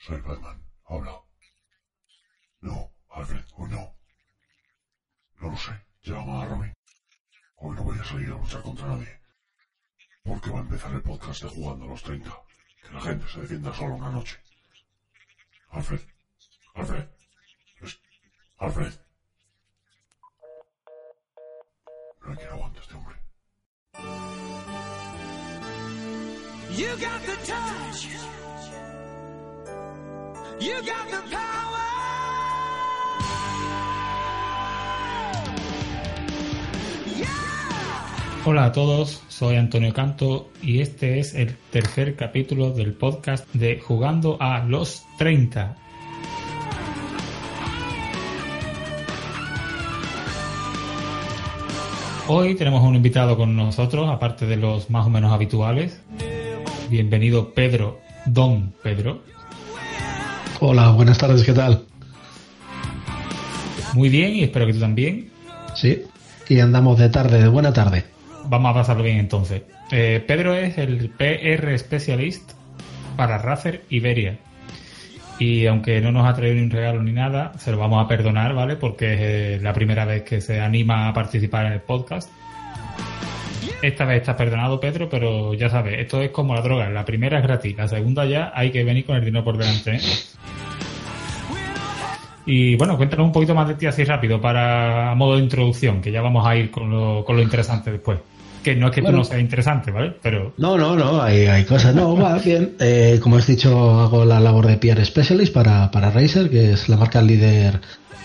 Soy Batman. Habla. No, Alfred, hoy no. No lo sé. Llama a Robin. Hoy no voy a salir a luchar contra nadie. Porque va a empezar el podcast de Jugando a los 30. Que la gente se defienda solo una noche. Alfred. Alfred. Alfred. No hay quien aguante este hombre. You got the touch. Hola a todos, soy Antonio Canto y este es el tercer capítulo del podcast de Jugando a los 30. Hoy tenemos un invitado con nosotros, aparte de los más o menos habituales. Bienvenido Pedro, Don Pedro. Hola, buenas tardes, ¿qué tal? Muy bien y espero que tú también. Sí, y andamos de tarde, de buena tarde. Vamos a pasarlo bien entonces. Eh, Pedro es el PR Specialist para Razer Iberia. Y aunque no nos ha traído ni un regalo ni nada, se lo vamos a perdonar, ¿vale? Porque es eh, la primera vez que se anima a participar en el podcast. Esta vez está perdonado, Pedro, pero ya sabes, esto es como la droga. La primera es gratis, la segunda ya hay que venir con el dinero por delante. ¿eh? Y bueno, cuéntanos un poquito más de ti así rápido para a modo de introducción, que ya vamos a ir con lo, con lo interesante después. Que no es que tú Bueno. no seas interesante, ¿vale? Pero No, no, no, hay, hay cosas. No, va bien. Eh, como has dicho, hago la labor de PR Specialist para, para Razer, que es la marca líder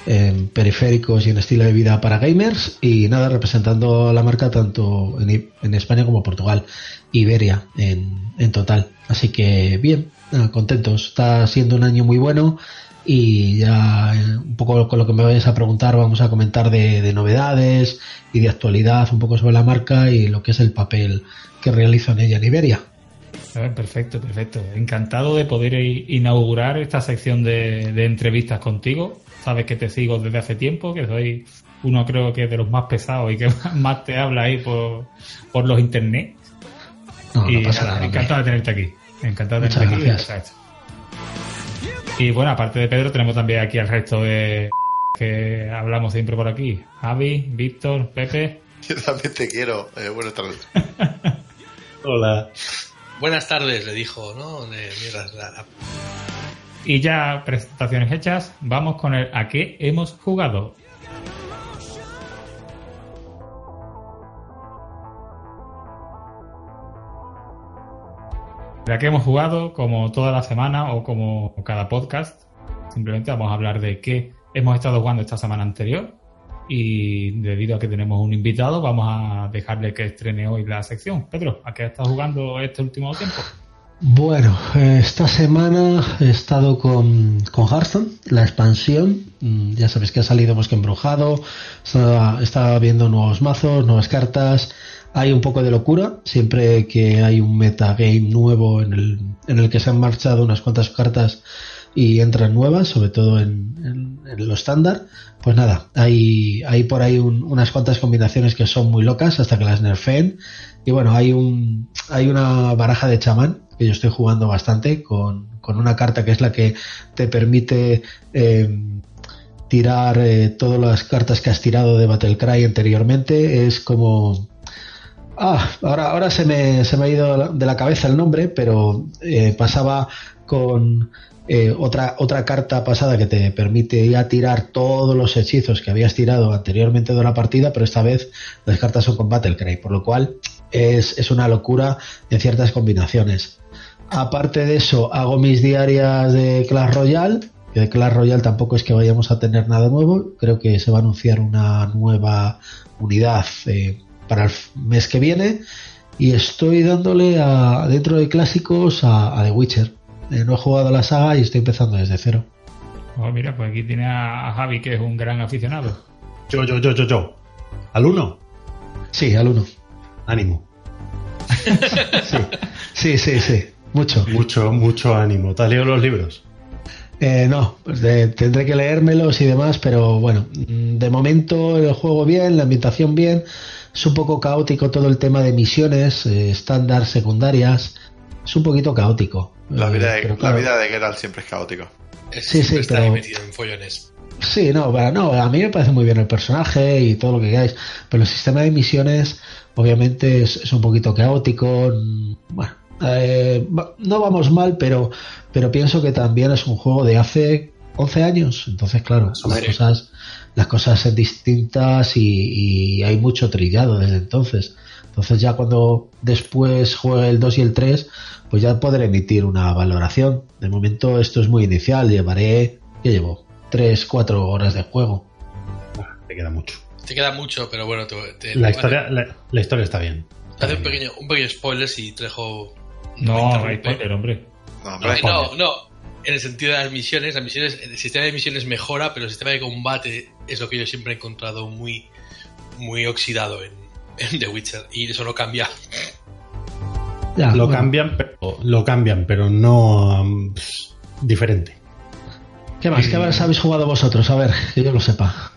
en periféricos y en estilo de vida para gamers. Y nada, representando la marca tanto en, en España como Portugal, Iberia en, en total. Así que bien, nada, contentos. Está siendo un año muy bueno. Y ya eh, un poco con lo que me vayas a preguntar vamos a comentar de, de novedades y de actualidad un poco sobre la marca y lo que es el papel que realizan ella en Iberia. Perfecto, perfecto. Encantado de poder inaugurar esta sección de, de entrevistas contigo. Sabes que te sigo desde hace tiempo, que soy uno creo que de los más pesados y que más te habla ahí por, por los internet. No, y no pasa nada, encantado de tenerte aquí. Encantado de Muchas tenerte aquí. gracias. Y bueno, aparte de Pedro, tenemos también aquí al resto de que hablamos siempre por aquí. Javi, Víctor, Pepe. Yo también te quiero. Eh, buenas tardes. Hola. Buenas tardes, le dijo, ¿no? De, mira, la- Y ya presentaciones hechas, vamos con el a qué hemos jugado. ¿A qué hemos jugado? Como toda la semana o como cada podcast. Simplemente vamos a hablar de qué hemos estado jugando esta semana anterior. Y debido a que tenemos un invitado, vamos a dejarle que estrene hoy la sección. Pedro, ¿a qué estado jugando este último tiempo? Bueno, esta semana he estado con, con Hearthstone, la expansión. Mm, Ya sabéis que ha salido Bosque Embrujado, estaba, estaba viendo nuevos mazos, nuevas cartas. Hay un poco de locura, siempre que hay un metagame nuevo en el, en el que se han marchado unas cuantas cartas y entran nuevas, sobre todo en, lo estándar. Pues nada, hay, hay por ahí un- unas cuantas combinaciones que son muy locas hasta que las nerfeen. Y bueno, hay un hay una baraja de chamán que yo estoy jugando bastante con, con una carta que es la que te permite eh, tirar eh, todas las cartas que has tirado de Battlecry anteriormente. Es como Ah, ahora, ahora se, me, se me ha ido de la cabeza el nombre, pero eh, pasaba con eh, otra, otra carta pasada que te permite ya tirar todos los hechizos que habías tirado anteriormente de la partida, pero esta vez las cartas son con Battlecry, por lo cual es, es una locura en ciertas combinaciones. Aparte de eso, hago mis diarias de Clash Royale, que de Clash Royale tampoco es que vayamos a tener nada nuevo, creo que se va a anunciar una nueva unidad eh, para el mes que viene y estoy dándole a, dentro de clásicos a, a The Witcher. Eh, no he jugado a la saga y estoy empezando desde cero. Oh, mira, pues aquí tiene a a Javi, que es un gran aficionado. Yo, yo, yo, yo, yo. ¿Al uno? Sí, al uno. Ánimo. Sí, sí, sí, sí. Mucho. Mucho, mucho ánimo. ¿Te has leído los libros? Eh, no, pues de- tendré que leérmelos y demás, pero bueno, mm, de momento el juego bien, la ambientación bien. Es un poco caótico todo el tema de misiones, eh, estándar, secundarias. es un poquito caótico. La vida, de, pero la claro, vida de Geralt siempre es caótica. Es- Sí, sí, está pero- metido en follones. Sí, no, pero no, a mí me parece muy bien el personaje y todo lo que queráis, pero el sistema de misiones obviamente es, es un poquito caótico. Bueno, eh, no vamos mal, pero, pero pienso que también es un juego de hace 11 años, entonces claro, las menos. cosas, las cosas son distintas y, y hay mucho trillado desde entonces. Entonces ya cuando después juegue el 2 y el 3, pues ya podré emitir una valoración. De momento esto es muy inicial, llevaré, ¿qué llevo? 3, 4 horas de juego. Te queda mucho. Te queda mucho, pero bueno, te, te- La historia, la, la historia está bien. Hace un pequeño, un pequeño spoiler si Trejo. No, hay spoiler, hombre. No, No, hombre. no, no. En el sentido de las misiones, las misiones, el sistema de misiones mejora, pero el sistema de combate es lo que yo siempre he encontrado muy, muy oxidado en, en The Witcher. Y eso no cambia. Ya, Lo bueno, cambian, pero, lo cambian, pero no um, diferente. ¿Qué más? ¿Qué más habéis jugado vosotros? A ver, que yo lo sepa.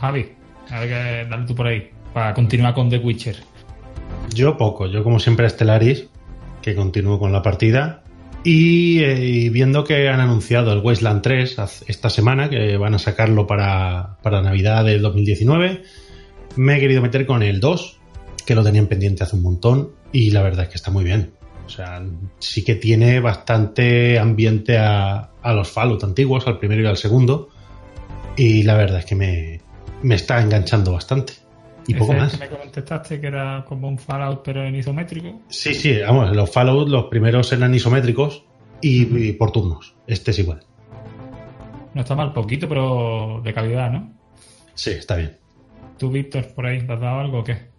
Javi, a ver que dale tú por ahí. Para continuar con The Witcher. Yo poco, yo como siempre Stellaris, que continúo con la partida. Y, eh, y viendo que han anunciado el Wasteland 3 haz- esta semana, que van a sacarlo para, para Navidad del 2019, me he querido meter con el 2, que lo tenían pendiente hace un montón, y la verdad es que está muy bien. O sea, sí que tiene bastante ambiente a, a los Fallout antiguos, al primero y al segundo, y la verdad es que me, me está enganchando bastante. Y poco más. que me contestaste que era como un Fallout pero en isométrico. Sí, sí, vamos, los Fallout, los primeros eran isométricos y, y por turnos. Este es igual. No está mal, poquito, pero de calidad, ¿no? Sí, está bien. ¿Tú, Víctor, por ahí, te has dado algo o qué?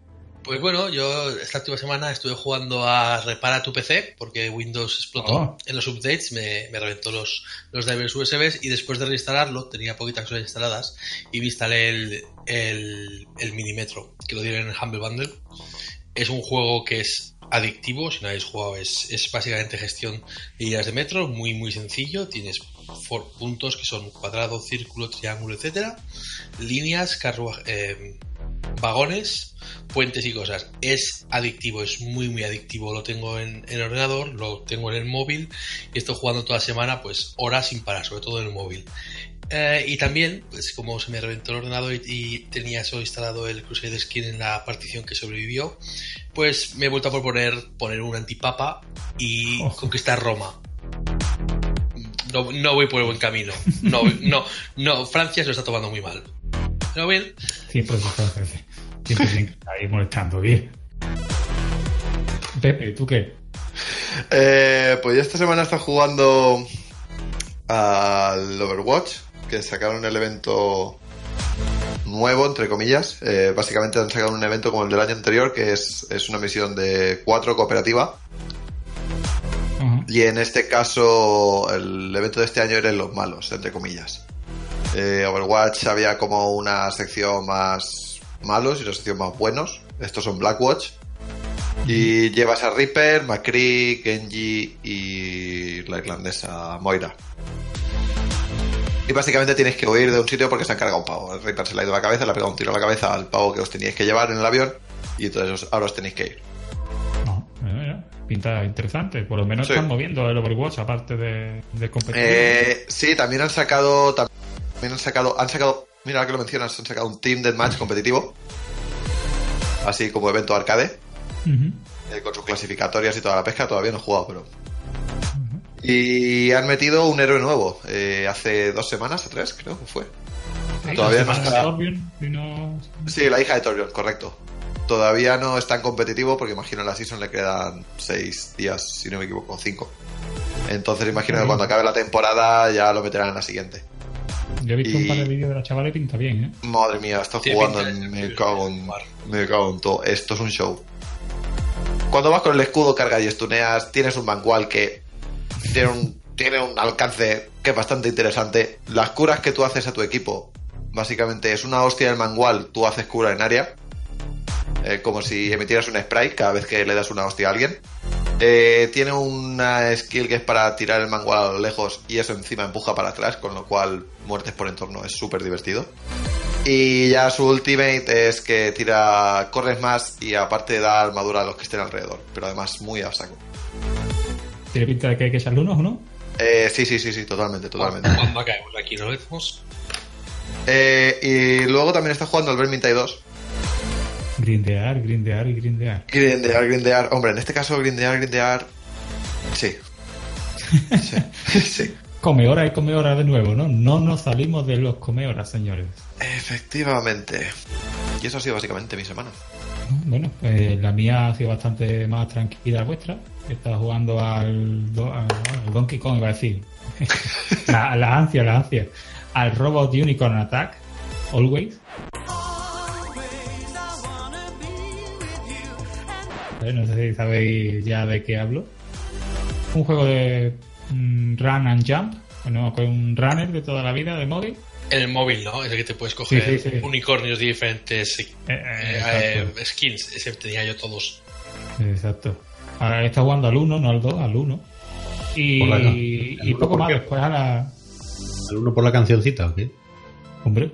Pues bueno, yo esta última semana estuve jugando a Repara tu PC porque Windows explotó Oh. en los updates, me, me reventó los, los drivers USB y después de reinstalarlo, tenía poquitas cosas instaladas y me instalé el, el, el Minimetro, que lo dieron en el Humble Bundle. Es un juego que es adictivo, si no habéis jugado, es, es básicamente gestión de líneas de metro, muy muy sencillo, tienes puntos que son cuadrado, círculo, triángulo, etcétera, líneas, carruaje, eh, vagones, puentes y cosas. Es adictivo, es muy muy adictivo. Lo tengo en, en el ordenador, lo tengo en el móvil y estoy jugando toda la semana, pues horas sin parar, sobre todo en el móvil. Eh, y también, pues como se me reventó el ordenador y, y tenía solo instalado el Crusader Skin en la partición que sobrevivió, pues me he vuelto a proponer poner un antipapa y conquistar Roma. No, no voy por el buen camino. No, no, no, Francia se lo está tomando muy mal. Pero bien, Siempre se hacer. Siempre tienen que estar ahí molestando, bien. Pepe, ¿tú qué? Eh, pues yo esta semana está jugando al Overwatch, que sacaron el evento nuevo, entre comillas. Eh, básicamente han sacado un evento como el del año anterior, que es, es una misión de cuatro cooperativa. Y en este caso, el evento de este año eran los malos, entre comillas. Eh, Overwatch había como una sección más malos y una sección más buenos. Estos son Blackwatch. Y llevas a Reaper, McCree, Genji y la irlandesa Moira. Y básicamente tienes que huir de un sitio porque se han cargado un pavo. El Reaper se le ha ido a la cabeza, le ha pegado un tiro a la cabeza al pavo que os teníais que llevar en el avión. Y entonces ahora os tenéis que ir. No, eh, pinta interesante. Por lo menos Sí. están moviendo el Overwatch, aparte de, de competitivo. Eh, sí, también han sacado. También han sacado. Han sacado. Mira, ahora que lo mencionas, han sacado un Team Deathmatch competitivo. Así como evento arcade. Eh, con sus clasificatorias y toda la pesca. Todavía no he jugado, pero. Y han metido un héroe nuevo. eh, hace dos semanas o tres, creo que fue. Sí, todavía no está- no- Sí, la hija de Torbjorn, correcto. Todavía no es tan competitivo porque imagino en la season le quedan seis días, si no me equivoco, cinco. Entonces imagino que cuando acabe la temporada ya lo meterán en la siguiente. Yo he visto Y- un par de vídeos de la chavala y pinta bien, ¿eh? Madre mía, estoy Tiene jugando en... Me cago en... Me cago en todo. Esto es un show. Cuando vas con el escudo, cargas y estuneas, tienes un manual que tiene un, tiene un alcance que es bastante interesante. Las curas que tú haces a tu equipo, básicamente es una hostia del manual, tú haces cura en área. Eh, como si emitieras un spray cada vez que le das una hostia a alguien. Eh, tiene una skill que es para tirar el manual a lo lejos y eso encima empuja para atrás, con lo cual muertes por entorno es súper divertido. Y ya su ultimate es que tira, corres más y aparte da armadura a los que estén alrededor, pero además muy a saco. Tiene pinta de que hay que echarle unos, ¿no? Eh, sí, sí, sí, sí, totalmente, totalmente. Cuando caemos aquí, ¿no vemos? Eh, y luego también está jugando al Vermintide 2. Grindear, grindear y grindear. Grindear, grindear. Hombre, en este caso, grindear, grindear. Sí. Sí. sí. Come hora y come hora de nuevo, ¿no? No nos salimos de los come horas, señores. Efectivamente. Y eso ha sido básicamente mi semana. Bueno, pues la mía ha sido bastante más tranquila la vuestra. He estado jugando al, do- al- al Donkey Kong, iba a decir. la, la ansia, la ansia. Al Robot Unicorn Attack, Always. Eh, No sé si sabéis ya de qué hablo. Un juego de mm, run and jump. Bueno, con un runner de toda la vida de móvil. El móvil, ¿no? Es el que te puedes coger Sí, sí, sí. unicornios de diferentes eh, Eh, eh, skins. Ese tenía yo todos. Exacto. Ahora está jugando al 1, no al 2, al 1. Y, poco más después a la. ¿El uno por la cancioncita o qué? Hombre,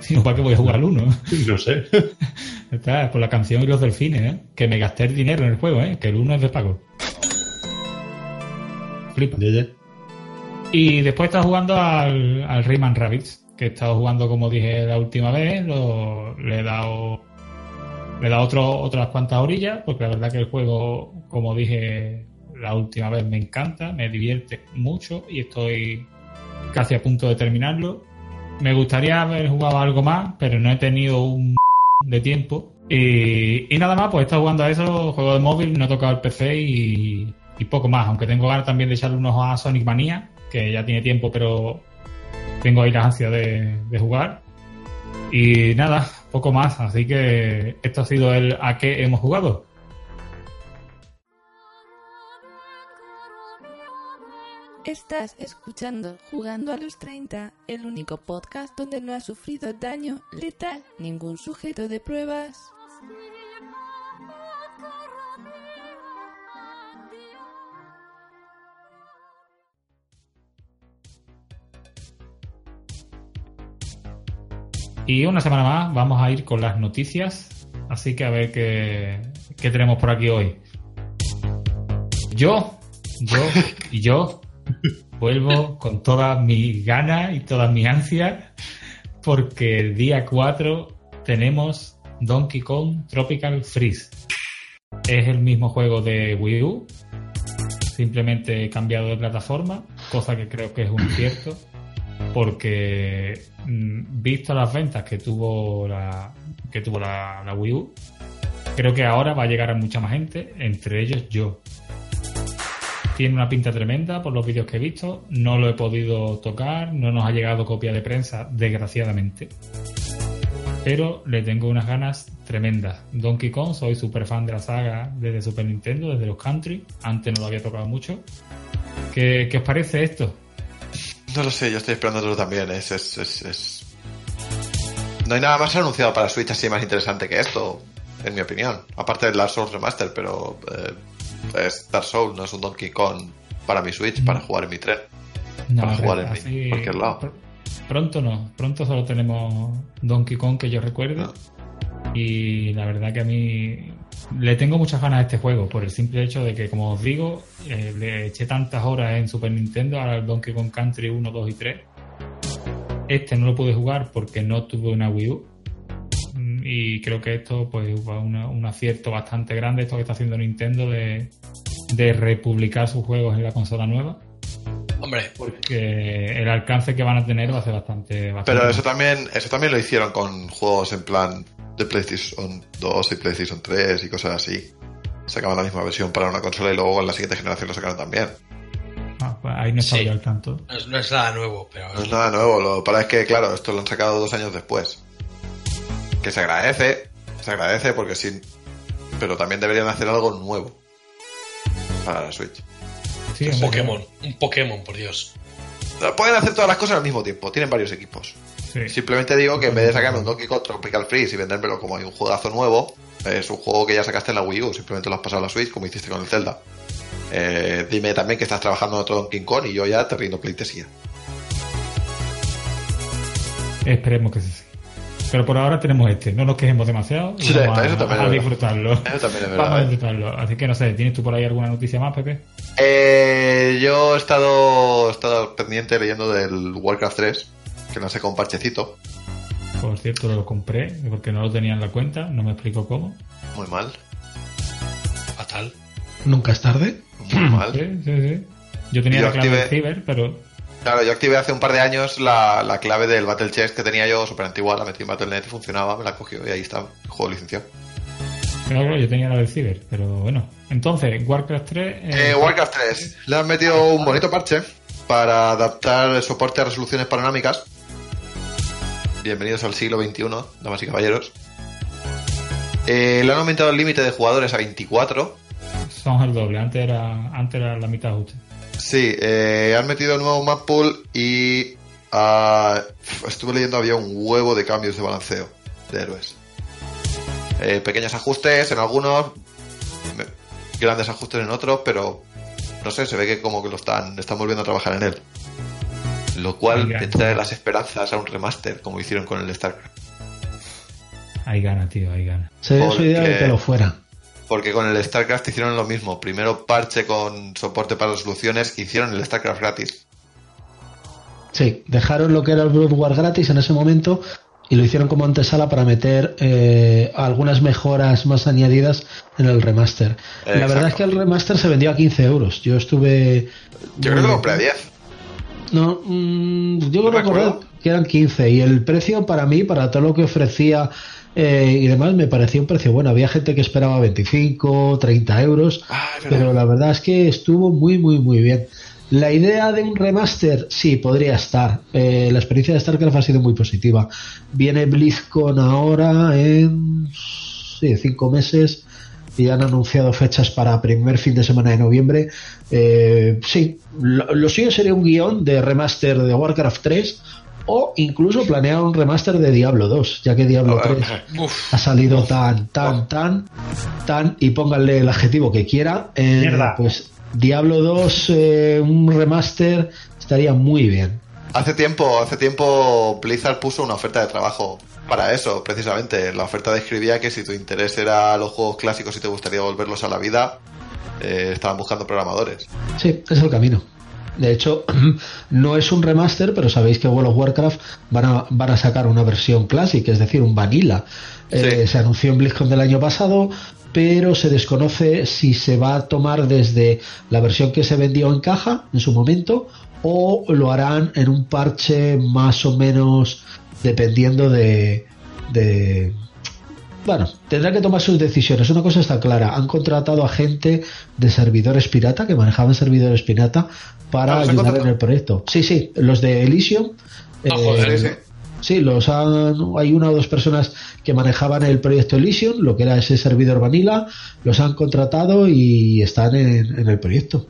si no, ¿para qué voy a jugar al 1? No sé. Está por la canción y los delfines, ¿eh? Que me gasté el dinero en el juego, ¿eh? Que el 1 es de pago. Flipa. Ya, ya. Y después está jugando al, al Rayman Rabbids, que he estado jugando como dije la última vez, lo- le he dado le he dado otro, otras cuantas orillas, porque la verdad que el juego, como dije la última vez, me encanta, me divierte mucho y estoy casi a punto de terminarlo. Me gustaría haber jugado algo más, pero no he tenido un de tiempo. Y, nada más, pues he estado jugando a eso, juego de móvil, no he tocado el PC y, poco más. Aunque tengo ganas también de echarle unos a Sonic Mania, que ya tiene tiempo, pero tengo ahí la ansia de, de jugar. Y nada, poco más. Así que esto ha sido el a qué hemos jugado. Estás escuchando Jugando a los 30, el único podcast donde no ha sufrido daño letal ningún sujeto de pruebas. Y una semana más vamos a ir con las noticias. Así que a ver qué, qué tenemos por aquí hoy. Yo, yo y yo vuelvo con todas mis ganas y todas mis ansias porque el día 4 tenemos Donkey Kong Tropical Freeze. Es el mismo juego de Wii U, simplemente cambiado de plataforma, cosa que creo que es un cierto, porque mm, visto las ventas que tuvo la que tuvo la Wii U, creo que ahora va a llegar a mucha más gente, entre ellos yo. Tiene una pinta tremenda por los vídeos que he visto, no lo he podido tocar, no nos ha llegado copia de prensa, desgraciadamente. Pero le tengo unas ganas tremendas. Donkey Kong, soy súper fan de la saga desde Super Nintendo, desde los Country. Antes no lo había tocado mucho. ¿Qué, qué os parece esto? No lo sé, yo estoy esperándolo también. Es, es, es, No hay nada más anunciado para Switch así más interesante que esto, en mi opinión. Aparte del Dark Souls Remaster, pero eh, es Dark Souls, no es un Donkey Kong para mi Switch, para jugar en mi tren. Para jugar en así- cualquier lado. pr- Pronto no, pronto solo tenemos Donkey Kong que yo recuerde. No. Y la verdad que a mí le tengo muchas ganas a este juego por el simple hecho de que, como os digo, eh, le eché tantas horas en Super Nintendo al Donkey Kong Country 1, 2 y 3. Este no lo pude jugar porque no tuve una Wii U. Y creo que esto pues fue una- un acierto bastante grande, esto que está haciendo Nintendo de, de republicar sus juegos en la consola nueva. Hombre, Porque el alcance que van a tener va a ser bastante. bastante Pero eso también, eso también lo hicieron con juegos en plan de PlayStation 2 y PlayStation 3 y cosas así. Sacaban la misma versión para una consola y luego en la siguiente generación lo sacaron también. Ah, pues ahí no estaba Sí. yo al tanto. no es, no es nada nuevo, pero No es nada nuevo, lo que pasa es que, claro, esto lo han sacado dos años después. Que se agradece, se agradece porque sí. Pero también deberían hacer algo nuevo para la Switch. Sí, un Pokémon, un Pokémon, por Dios. Pueden hacer todas las cosas al mismo tiempo, tienen varios equipos. sí. Simplemente digo que en vez de sacarme un Donkey Kong Tropical Freeze y vendérmelo como un juegazo nuevo, es un juego que ya sacaste en la Wii U, simplemente lo has pasado a la Switch como hiciste con el Zelda. Eh, dime también que estás trabajando en otro Donkey Kong y yo ya te rindo pleitesía. Esperemos que sí. Pero por ahora tenemos este, no nos quejemos demasiado. y Sí, vamos a, eso también a verdad. disfrutarlo. Eso también es verdad, Vamos a ¿eh? disfrutarlo. Así que no sé, ¿tienes tú por ahí alguna noticia más, Pepe? Eh, yo he estado, he estado pendiente leyendo del Warcraft 3, que no sé con parchecito. Por cierto, lo compré porque no lo tenía en la cuenta, no me explico cómo. Muy mal, Fatal. Nunca es tarde. muy mal. Sí, sí, sí. Yo tenía Yo la clave de Ciber, pero Claro, yo activé hace un par de años la, la clave del Battle Chest que tenía yo súper antigua, la metí en Battle.net y funcionaba, me la cogió y ahí está, el juego licenciado. claro, claro, yo tenía la del Ciber, pero bueno. Entonces, Warcraft 3... eh, Eh, Warcraft 3, le han metido un bonito parche para adaptar el soporte a resoluciones panorámicas. Bienvenidos al siglo XXI, damas y caballeros. Eh, le han aumentado el límite de jugadores a 24. Son el doble, antes era, antes era la mitad justa. Sí, eh, han metido el nuevo map pool y ah, estuve leyendo había un huevo de cambios de balanceo de héroes. Eh, pequeños ajustes en algunos, grandes ajustes en otros, pero no sé, se ve que como que lo están, están volviendo a trabajar en él. Lo cual te trae las esperanzas a un remaster, como hicieron con el StarCraft. Hay gana, tío, hay gana. Sería su idea de que lo fuera. Porque con el StarCraft hicieron lo mismo. Primero parche con soporte para resoluciones, hicieron el StarCraft gratis. Sí, dejaron lo que era el Blood War gratis en ese momento y lo hicieron como antesala para meter eh, algunas mejoras más añadidas en el remaster. La verdad es que el remaster se vendió a 15 euros. Yo estuve. Yo creo que lo compré a 10. No, mm, yo No creo que eran 15 y el precio para mí, para todo lo que ofrecía eh, y demás, me parecía un precio bueno. Había gente que esperaba 25, 30 euros, Ah, pero la verdad es que estuvo muy, muy, muy bien. La idea de un remaster, sí, podría estar. Eh, la experiencia de StarCraft ha sido muy positiva. Viene BlizzCon ahora en sí, cinco meses y han anunciado fechas para primer fin de semana de noviembre. Eh, sí, lo, lo suyo sería un guion de remaster de Warcraft 3 o incluso planear un remaster de Diablo 2, ya que Diablo 3 Uf, ha salido tan, tan, tan, tan, y pónganle el adjetivo que quiera, eh, Mierda. pues Diablo 2, eh, un remaster, estaría muy bien. Hace tiempo, hace tiempo Blizzard puso una oferta de trabajo para eso, precisamente. La oferta describía que si tu interés era los juegos clásicos y te gustaría volverlos a la vida, eh, estaban buscando programadores. Sí, es el camino. De hecho, no es un remaster, pero sabéis que World of Warcraft van a, van a sacar una versión clásica, es decir, un vanilla. Eh, se anunció en BlizzCon del año pasado, pero se desconoce si se va a tomar desde la versión que se vendió en caja en su momento o lo harán en un parche más o menos dependiendo de, de bueno, tendrá que tomar sus decisiones. Una cosa está clara, han contratado a gente de servidores pirata, que manejaban servidores pirata, para Ah, ¿los han ayudar en el proyecto. Sí, sí, los de Elysium. Ah, eh, sí, los han, hay una o dos personas que manejaban el proyecto Elysium, lo que era ese servidor vanilla, los han contratado y están en, en el proyecto.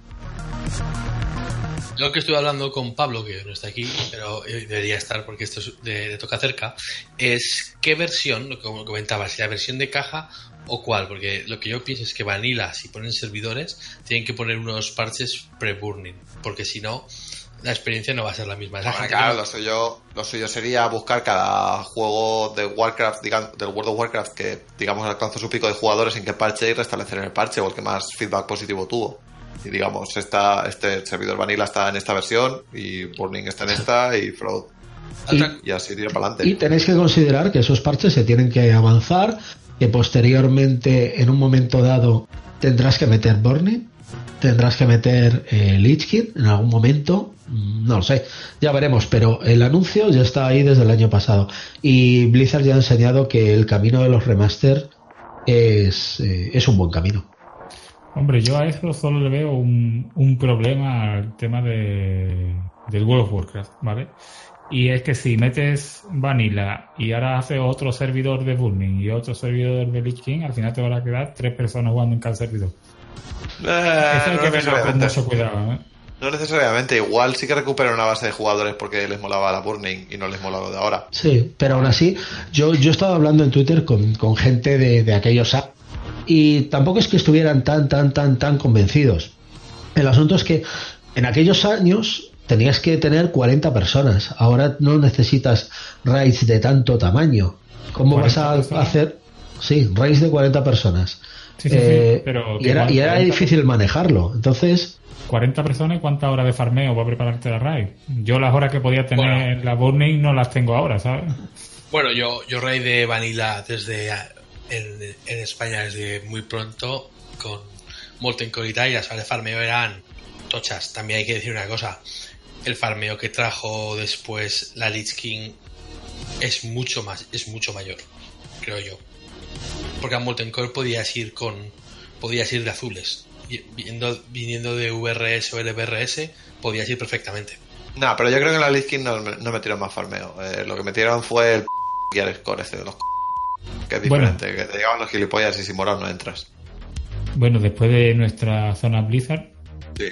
Lo que estoy hablando con Pablo, que no está aquí, pero debería estar porque esto es de, de toca cerca, es qué versión, lo que como comentaba, si la versión de caja o cuál, porque lo que yo pienso es que Vanilla, si ponen servidores, tienen que poner unos parches pre-burning, porque si no, la experiencia no va a ser la misma. Bueno, gente claro, lo suyo, lo suyo sería buscar cada juego de Warcraft, digamos, del World of Warcraft que, digamos, alcanzó su pico de jugadores en qué parche y restablecer en el parche o el que más feedback positivo tuvo. Y digamos, esta, este servidor Vanilla está en esta versión y Burning está en esta y Fraud. Y así tira para Y adelante. tenéis que considerar que esos parches se tienen que avanzar, que posteriormente, en un momento dado, tendrás que meter Burning, tendrás que meter eh, Lich King en algún momento, mm, no lo sé, ya veremos, pero el anuncio ya está ahí desde el año pasado. Y Blizzard ya ha enseñado que el camino de los remaster es, eh, es un buen camino. Hombre, yo a eso solo le veo un, un problema al tema de, del World of Warcraft, ¿vale? Y es que si metes Vanilla y ahora haces otro servidor de Burning y otro servidor de Lich King, al final te van a quedar tres personas jugando en cada servidor. Eh, Eso hay no, que verlo con necesariamente. mucho cuidado, ¿eh? no necesariamente. Igual sí que recuperan una base de jugadores porque les molaba la Burning y no les mola lo de ahora. Sí, pero aún así, yo, yo he estado hablando en Twitter con, con gente de, de aquellos años y tampoco es que estuvieran tan, tan, tan, tan convencidos. El asunto es que en aquellos años tenías que tener 40 personas. Ahora no necesitas raids de tanto tamaño. ¿Cómo vas 40 a personas. hacer? Sí, raíz de 40 personas. Sí, sí, sí, Eh, pero y era, y era 40 difícil manejarlo. Entonces, 40 personas y cuántas horas de farmeo para prepararte la raid. Yo las horas que podía tener Bueno. en la Burning no las tengo ahora, ¿sabes? Bueno, yo, yo raid de Vanilla desde en, España desde muy pronto con Core y y las de farmeo eran tochas. También hay que decir una cosa. El farmeo que trajo después la Lich King es mucho más, es mucho mayor, creo yo. Porque a Molten Core podías ir con, podías ir de azules. Y Viniendo, viniendo de VRS o LBRS, podías ir perfectamente. No, pero yo creo que en la Lich King no, no metieron más farmeo. Eh, lo que metieron fue el Gear Score ese de los que es Bueno. diferente, que te llegaban los gilipollas y sin moral no entras. Bueno, después de nuestra zona Blizzard, Sí.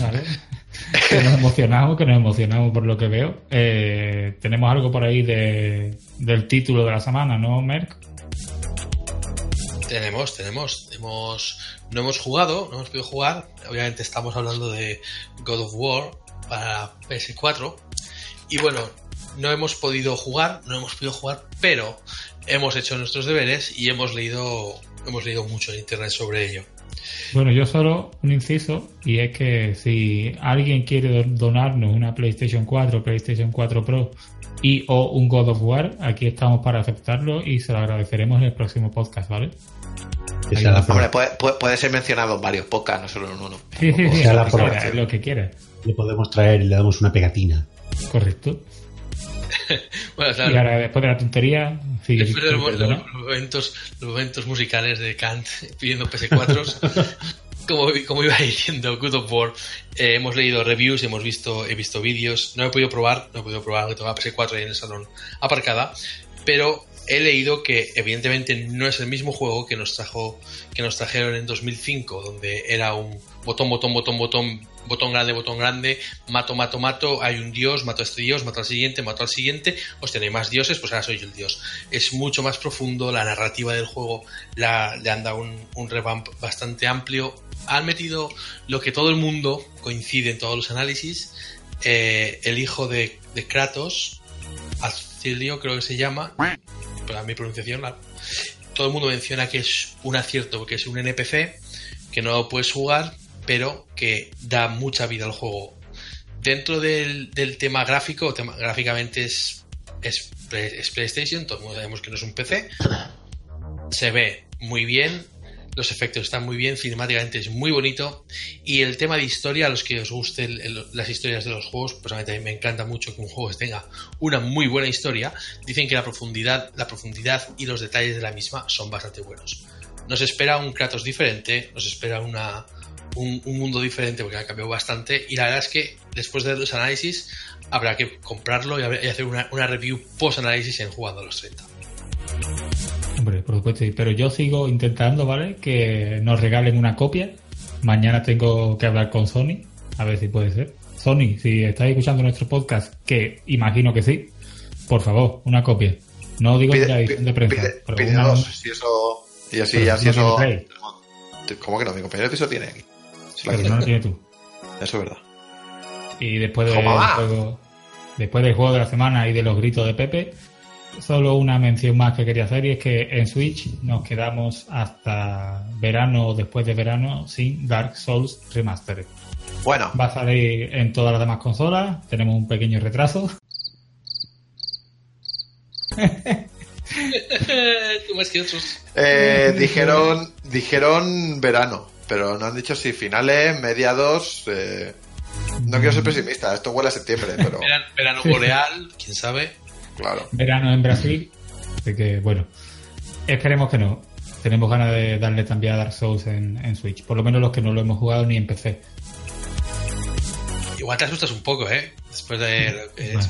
¿vale? que nos emocionamos, que nos emocionamos por lo que veo. Eh, tenemos algo por ahí de, del título de la semana, ¿no, Merck? Tenemos, tenemos, hemos, no hemos jugado, no hemos podido jugar. Obviamente estamos hablando de God of War para PS4. Y bueno, no hemos podido jugar, no hemos podido jugar, pero hemos hecho nuestros deberes y hemos leído, hemos leído mucho en internet sobre ello. Bueno, yo solo un inciso, y es que si alguien quiere do- donarnos una PlayStation 4, PlayStation 4 Pro y o un God of War, aquí estamos para aceptarlo y se lo agradeceremos en el próximo podcast, ¿vale? La Hombre, puede, ser mencionado en varios podcasts, no solo en uno. Sí, sí, sí, sea la lo que quiera, lo que quiera. Le podemos traer y le damos una pegatina. Correcto. Bueno, Y claro, ahora, después de la tontería, sigue después de los, momentos, los momentos musicales de Kant pidiendo PS4, como, como iba diciendo Good of War, eh, hemos leído reviews, hemos visto, he visto vídeos, no he podido probar, no he podido probar, que tengo la PS4 ahí en el salón aparcada, pero he leído que evidentemente no es el mismo juego que nos trajo, que nos trajeron en 2005, donde era un botón, botón, botón, botón, botón grande, botón grande, mato, mato, mato, hay un dios, mato a este dios, mato al siguiente, mato al siguiente, hostia, no hay más dioses, pues ahora soy yo el dios. Es mucho más profundo, la narrativa del juego le han dado un, un revamp bastante amplio. Han metido lo que todo el mundo coincide en todos los análisis, eh, el hijo de, de Kratos, Acilio creo que se llama, para mi pronunciación, todo el mundo menciona que es un acierto porque es un NPC, que no puedes jugar, pero que da mucha vida al juego. Dentro del, tema gráfico, gráficamente es, es, es PlayStation, todos sabemos que no es un PC. Se ve muy bien, los efectos están muy bien, cinemáticamente es muy bonito. Y el tema de historia, a los que os gusten las historias de los juegos, pues me encanta mucho que un juego tenga una muy buena historia. Dicen que la profundidad, la profundidad y los detalles de la misma son bastante buenos. Nos espera un Kratos diferente, nos espera una, un, un mundo diferente porque ha cambiado bastante. Y la verdad es que después de los análisis habrá que comprarlo y habrá- y hacer una, una review post-análisis en Jugando a los 30. Hombre, por supuesto, pero yo sigo intentando, ¿vale? Que nos regalen una copia. Mañana tengo que hablar con Sony, a ver si puede ser. Sony, si estáis escuchando nuestro podcast, que imagino que sí, por favor, una copia. No digo Pide, ya edición de prensa, pide- pero pide una- dos, si eso. Y así, Pero ya si no eso. ¿Cómo que no? Mi compañero de piso tiene aquí. La pero no lo tienes tú. Eso es verdad. Y después del juego, después del juego de la semana y de los gritos de Pepe, solo una mención más que quería hacer y es que en Switch nos quedamos hasta verano o después de verano sin Dark Souls Remastered. Bueno, Va a salir en todas las demás consolas, tenemos un pequeño retraso. Más que otros. eh, dijeron, dijeron verano, pero no han dicho si finales, mediados. eh, no quiero ser pesimista, esto huele a septiembre, pero Verano, verano boreal, quién sabe. claro. Verano en Brasil, así que bueno, esperemos que no. Tenemos ganas de darle también a Dark Souls en, en Switch, por lo menos los que no lo hemos jugado ni en PC. Igual te asustas un poco, ¿eh? Después de lo que Bueno,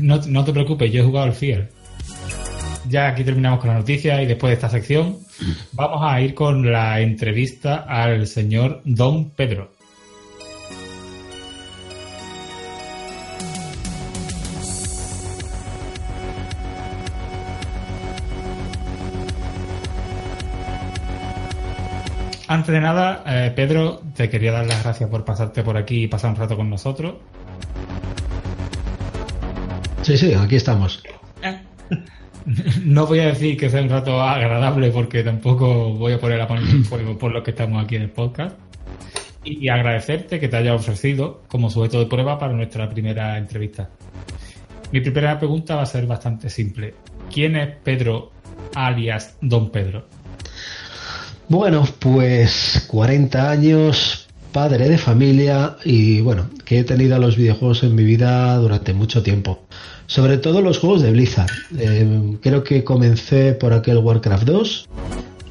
no, no te preocupes, yo he jugado al Fear. Ya aquí terminamos con la noticia y después de esta sección vamos a ir con la entrevista al señor Don Pedro. Antes de nada, eh, Pedro, te quería dar las gracias por pasarte por aquí y pasar un rato con nosotros. Sí, sí, aquí estamos. No voy a decir que sea un rato agradable porque tampoco voy a poner la mano en fuego por lo que estamos aquí en el podcast. Y agradecerte que te haya ofrecido como sujeto de prueba para nuestra primera entrevista. Mi primera pregunta va a ser bastante simple. ¿Quién es Pedro alias Don Pedro? Bueno, pues 40 años, padre de familia y bueno, que he tenido a los videojuegos en mi vida durante mucho tiempo. Sobre todo los juegos de Blizzard. Eh, creo que comencé por aquel Warcraft 2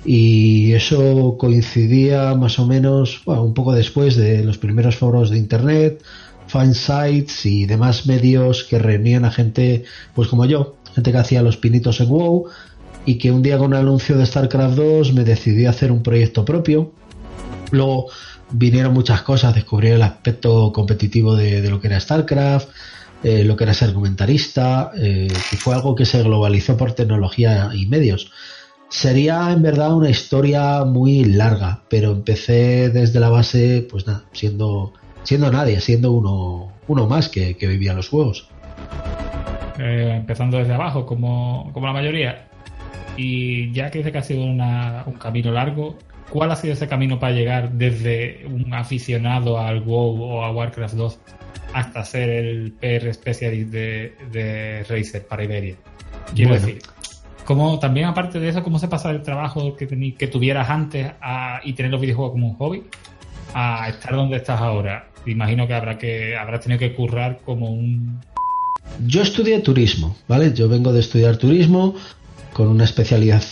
y eso coincidía más o menos un poco después de los primeros foros de internet, fansites y demás medios que reunían a gente pues como yo, gente que hacía los pinitos en WoW y que un día con el anuncio de StarCraft 2 me decidí a hacer un proyecto propio. Luego vinieron muchas cosas, descubrí el aspecto competitivo de lo que era StarCraft, eh, lo que era ser comentarista, eh, y fue algo que se globalizó por tecnología y medios. Sería en verdad una historia muy larga, pero empecé desde la base, pues nada, siendo, siendo nadie, siendo uno, uno más que, que vivía los juegos. Eh, empezando desde abajo, como, como la mayoría. Y ya que dice que ha sido un camino largo, ¿cuál ha sido ese camino para llegar desde un aficionado al WoW o a Warcraft 2 hasta ser el PR Specialist de, de Razer para Iberia? Quiero Bueno. decir, ¿cómo, también aparte de eso, ¿cómo se pasa del trabajo que, tení- que tuvieras antes a- y tener los videojuegos como un hobby a estar donde estás ahora? Imagino que habrá que habrás tenido que currar como un Yo estudié turismo, ¿vale? Yo vengo de estudiar turismo con una especialidad,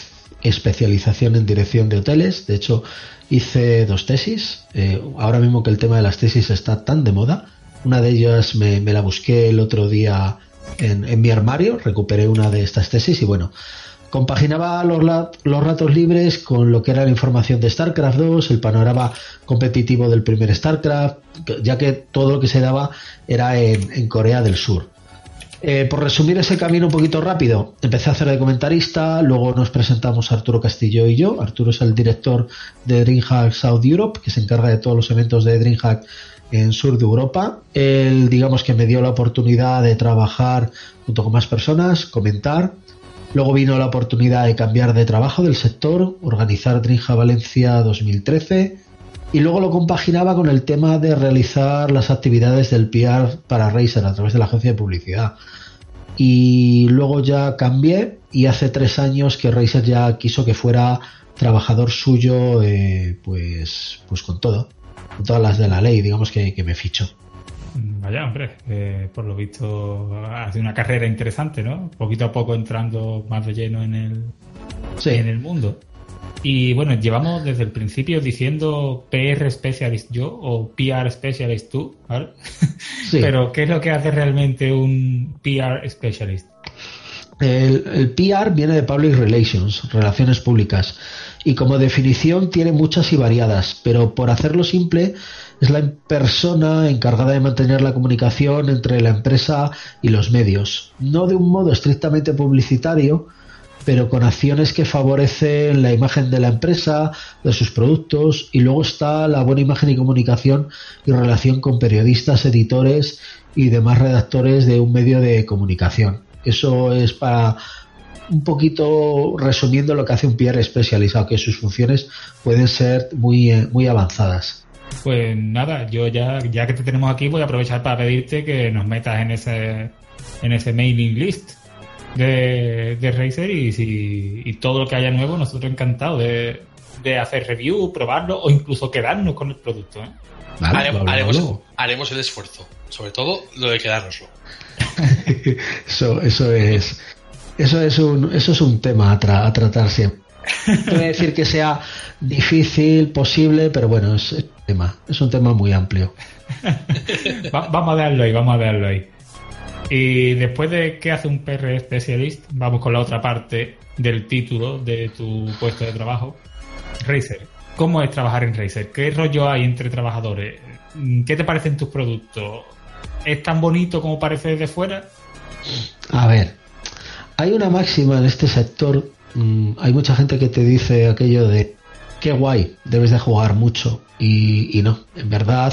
especialización en dirección de hoteles. De hecho, hice dos tesis. Eh, ahora mismo que el tema de las tesis está tan de moda. Una de ellas me, la busqué el otro día en, mi armario. Recuperé una de estas tesis y bueno, compaginaba los, ratos libres con lo que era la información de StarCraft 2, el panorama competitivo del primer StarCraft, ya que todo lo que se daba era en, en Corea del Sur. Eh, por resumir ese camino un poquito rápido, empecé a hacer de comentarista, luego nos presentamos Arturo Castillo y yo. Arturo es el director de DreamHack South Europe, que se encarga de todos los eventos de DreamHack en sur de Europa. Él, digamos que me dio la oportunidad de trabajar junto con más personas, comentar. Luego vino la oportunidad de cambiar de trabajo del sector, organizar DreamHack Valencia 2013 y luego lo compaginaba con el tema de realizar las actividades del PR para Razer a través de la agencia de publicidad. Y luego ya cambié y hace tres años que Razer ya quiso que fuera trabajador suyo, eh, pues, pues con todo, todas las de la ley, digamos que, que me fichó. Vaya, hombre, eh, por lo visto ha sido una carrera interesante, ¿no? Poquito a poco entrando más de lleno en el, Sí. en el mundo. Y bueno, llevamos desde el principio diciendo PR Specialist yo o PR Specialist tú, ¿vale? Sí. Pero ¿qué es lo que hace realmente un PR Specialist? El, PR viene de Public Relations, Relaciones Públicas, y como definición tiene muchas y variadas, pero por hacerlo simple, es la persona encargada de mantener la comunicación entre la empresa y los medios, no de un modo estrictamente publicitario, pero con acciones que favorecen la imagen de la empresa, de sus productos, y luego está la buena imagen y comunicación y relación con periodistas, editores y demás redactores de un medio de comunicación. Eso es para un poquito resumiendo lo que hace un PR especializado, que sus funciones pueden ser muy, eh, muy avanzadas. Pues nada, yo ya, ya que te tenemos aquí voy a aprovechar para pedirte que nos metas en ese, en ese mailing list de, de Razer y, si, y todo lo que haya nuevo, nosotros encantados de, de hacer review, probarlo o incluso quedarnos con el producto. ¿eh? haremos, haremos el esfuerzo. Sobre todo lo de quedárnoslo. Eso, eso es, eso es un, eso es un tema a, tra- a tratar siempre. No voy a decir que sea difícil, posible, pero bueno, es, es un tema, es un tema muy amplio. Va- vamos a darlo ahí, vamos a darlo ahí. Y después de qué hace un PR Specialist, vamos con la otra parte del título de tu puesto de trabajo. Razer. ¿Cómo es trabajar en Razer? ¿Qué rollo hay entre trabajadores? ¿Qué te parecen tus productos? ¿Es tan bonito como parece desde fuera? A ver, hay una máxima en este sector. mm, hay mucha gente que te dice aquello de qué guay, debes de jugar mucho. Y, y, no, en verdad,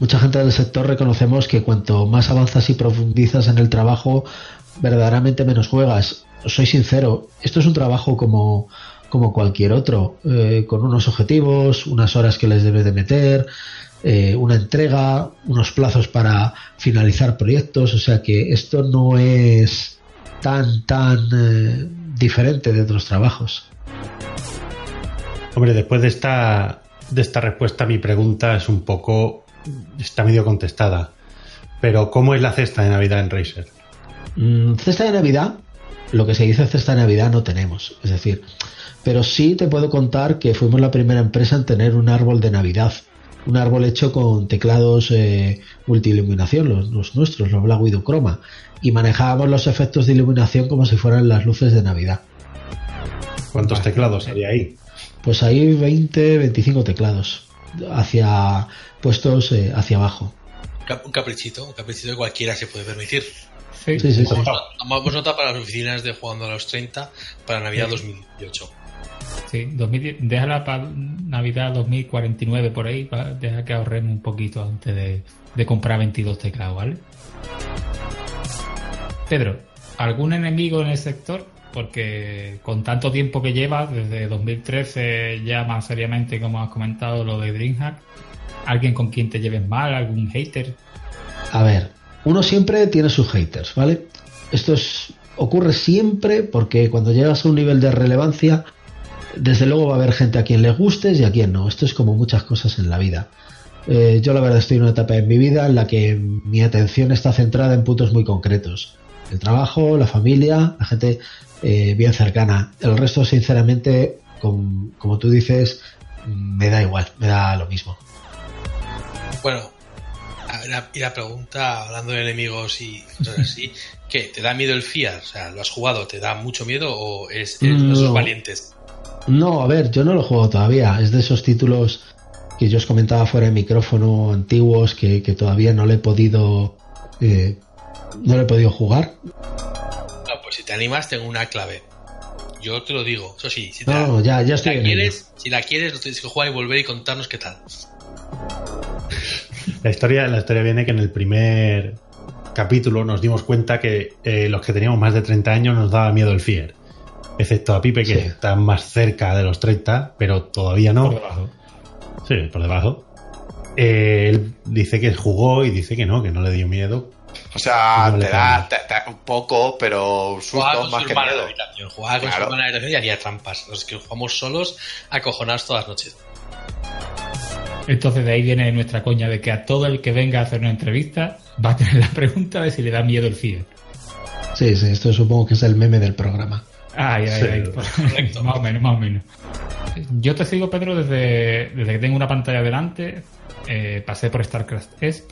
mucha gente del sector reconocemos que cuanto más avanzas y profundizas en el trabajo, verdaderamente menos juegas. Soy sincero, esto es un trabajo como, como cualquier otro, eh, con unos objetivos, unas horas que les debes de meter, eh, una entrega, unos plazos para finalizar proyectos, o sea que esto no es tan, tan eh, diferente de otros trabajos. Hombre, después de esta, de esta respuesta, mi pregunta es un poco. está medio contestada. Pero, ¿cómo es la cesta de Navidad en Razer? Mm, cesta de Navidad, lo que se dice cesta de Navidad no tenemos. Es decir, pero sí te puedo contar que fuimos la primera empresa en tener un árbol de Navidad. Un árbol hecho con teclados eh, multiiluminación, los, los, nuestros, los Black Widow Chroma. Y manejábamos los efectos de iluminación como si fueran las luces de Navidad. ¿Cuántos teclados había ahí? Pues hay 20, 25 teclados hacia puestos eh, hacia abajo. Un caprichito, un caprichito que cualquiera se puede permitir. Sí, sí, sí. Vamos, vamos nota para las oficinas de Jugando a los 30 para Navidad 2018. Sí, 2010, déjala para Navidad 2049 por ahí, para, deja que ahorremos un poquito antes de, de comprar 22 teclados, ¿vale? Pedro, ¿algún enemigo en el sector? Porque con tanto tiempo que llevas, desde 2013 ya más seriamente, como has comentado, lo de DreamHack, ¿alguien con quien te lleves mal? ¿Algún hater? A ver, uno siempre tiene sus haters, ¿vale? Esto es, ocurre siempre porque cuando llegas a un nivel de relevancia, desde luego va a haber gente a quien le gustes y a quien no. Esto es como muchas cosas en la vida. Eh, yo la verdad estoy en una etapa en mi vida en la que mi atención está centrada en puntos muy concretos. El trabajo, la familia, la gente eh, bien cercana. El resto, sinceramente, como tú dices, me da igual, me da lo mismo. Bueno, la, y la pregunta, hablando de enemigos y cosas así, ¿qué? ¿Te da miedo el FIAR? O sea, ¿lo has jugado? ¿Te da mucho miedo o es, es No. de esos valientes? No, a ver, yo no lo juego todavía. Es de esos títulos que yo os comentaba fuera de micrófono antiguos que, que todavía no le he podido eh, no le he podido jugar. No, pues si te animas, tengo una clave. Yo te lo digo, eso sí, si, te No, ya, ya si estoy la ello. quieres, si la quieres, lo tienes que jugar y volver y contarnos qué tal. La historia, la historia viene que en el primer capítulo nos dimos cuenta que eh, los que teníamos más de 30 años nos daba miedo el FIER. Excepto a Pipe, que Sí. está más cerca de los 30, pero todavía no. Por debajo. Sí, por debajo. Eh, él dice que jugó y dice que no, que no le dio miedo. O sea, No te da, te- te- un poco, pero Jugaba susto con más su que miedo. habitación, jugaba con Claro. su hermana habitación y haría trampas. Los que jugamos solos, acojonados todas las noches. Entonces de ahí viene nuestra coña de que a todo el que venga a hacer una entrevista va a tener la pregunta de si le da miedo el FIE. Sí, sí, esto supongo que es el meme del programa. Ay, ay, Sí, ay. correcto. más o menos, más o menos. Yo te sigo, Pedro, desde, desde que tengo una pantalla delante. Eh, pasé por StarCraft Esp.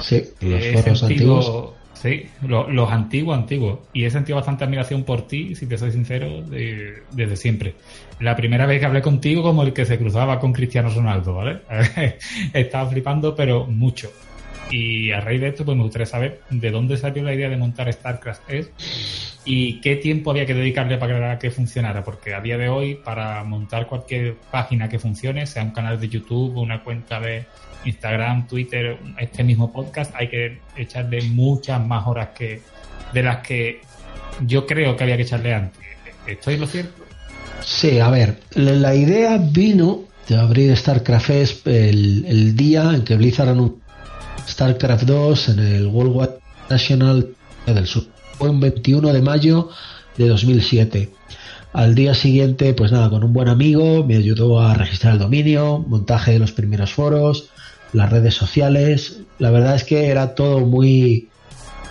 Sí, los He foros antiguos. Sí, lo- los antiguos, antiguos. Y he sentido bastante admiración por ti, si te soy sincero, de- desde siempre. La primera vez que hablé contigo, como el que se cruzaba con Cristiano Ronaldo, ¿vale? Estaba flipando, pero mucho. Y a raíz de esto, pues me gustaría saber de dónde salió la idea de montar StarCraft Esp y qué tiempo había que dedicarle para que funcionara, porque a día de hoy, para montar cualquier página que funcione, sea un canal de YouTube, una cuenta de Instagram, Twitter, este mismo podcast, hay que echarle muchas más horas que de las que yo creo que había que echarle antes. ¿Estoy lo cierto? Sí, a ver, la, idea vino de abrir StarCraft el, el día en que Blizzard anunció StarCraft 2 en el World Wide National del Sur. Fue un 21 de mayo de 2007. Al día siguiente, pues nada, con un buen amigo me ayudó a registrar el dominio, montaje de los primeros foros, las redes sociales. La verdad es que era todo muy,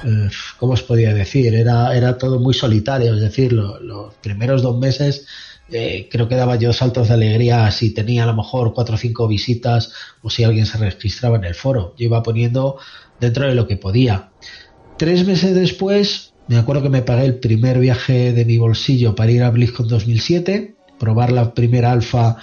eh, ¿cómo os podía decir? Era, era todo muy solitario, es decir, lo- los primeros dos meses eh, creo que daba yo saltos de alegría si tenía a lo mejor cuatro o cinco visitas o si alguien se registraba en el foro. Yo iba poniendo dentro de lo que podía. Tres meses después, me acuerdo que me pagué el primer viaje de mi bolsillo para ir a BlizzCon 2007, probar la primera alfa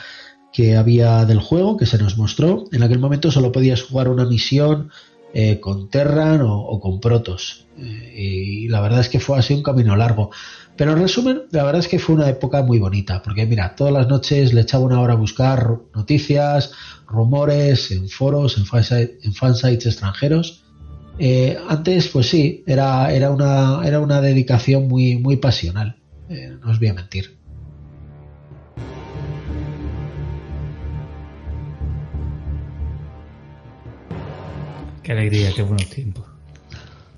que había del juego, que se nos mostró. En aquel momento solo podías jugar una misión eh, con Terran o, con Protoss. Eh, y la verdad es que fue así un camino largo. Pero en resumen, la verdad es que fue una época muy bonita, porque mira, todas las noches le echaba una hora a buscar noticias, rumores, en foros, en, en fansites extranjeros. Eh, antes, pues sí, era, era, una, era una dedicación muy, muy pasional, eh, no os voy a mentir. Qué alegría, qué buenos tiempos.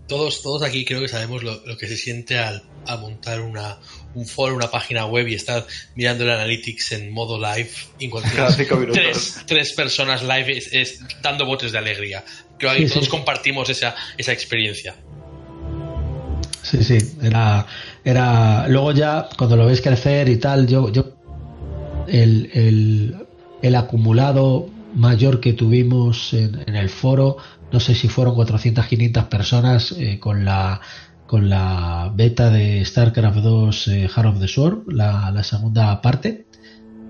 Todos, todos aquí creo que sabemos lo, lo que se siente al, a montar una, un foro, una página web y estar mirando el analytics en modo live. Y tres, tres personas live es, es dando botes de alegría. Creo que Sí, todos sí. compartimos esa, esa experiencia. Sí, sí, era, era. Luego ya, cuando lo ves crecer y tal, yo, yo, el, el, el acumulado mayor que tuvimos en, en el foro, no sé si fueron 400, 500 personas eh, con la con la beta de StarCraft 2 eh, Heart of the Sword, la, segunda parte.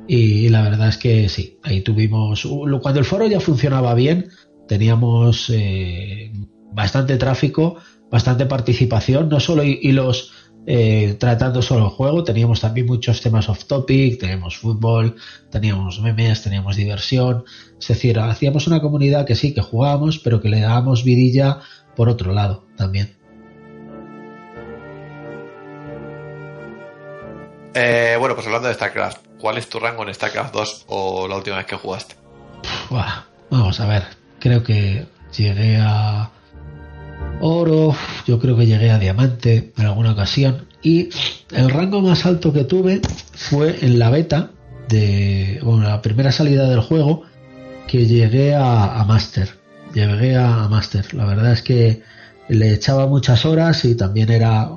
Y, la verdad es que sí, ahí tuvimos. Cuando el foro ya funcionaba bien, teníamos eh, bastante tráfico, bastante participación, no solo hi- hilos eh, tratando solo el juego, teníamos también muchos temas off topic, teníamos fútbol, teníamos memes, teníamos diversión, es decir, hacíamos una comunidad que sí, que jugábamos, pero que le dábamos vidilla por otro lado también. Eh, bueno, pues hablando de StarCraft, ¿cuál es tu rango en StarCraft 2 o la última vez que jugaste? Vamos a ver, creo que llegué a oro, yo creo que llegué a diamante en alguna ocasión y el rango más alto que tuve fue en la beta de bueno, la primera salida del juego que llegué a, a Master. Llegué a, a Master. La verdad es que le echaba muchas horas y también era,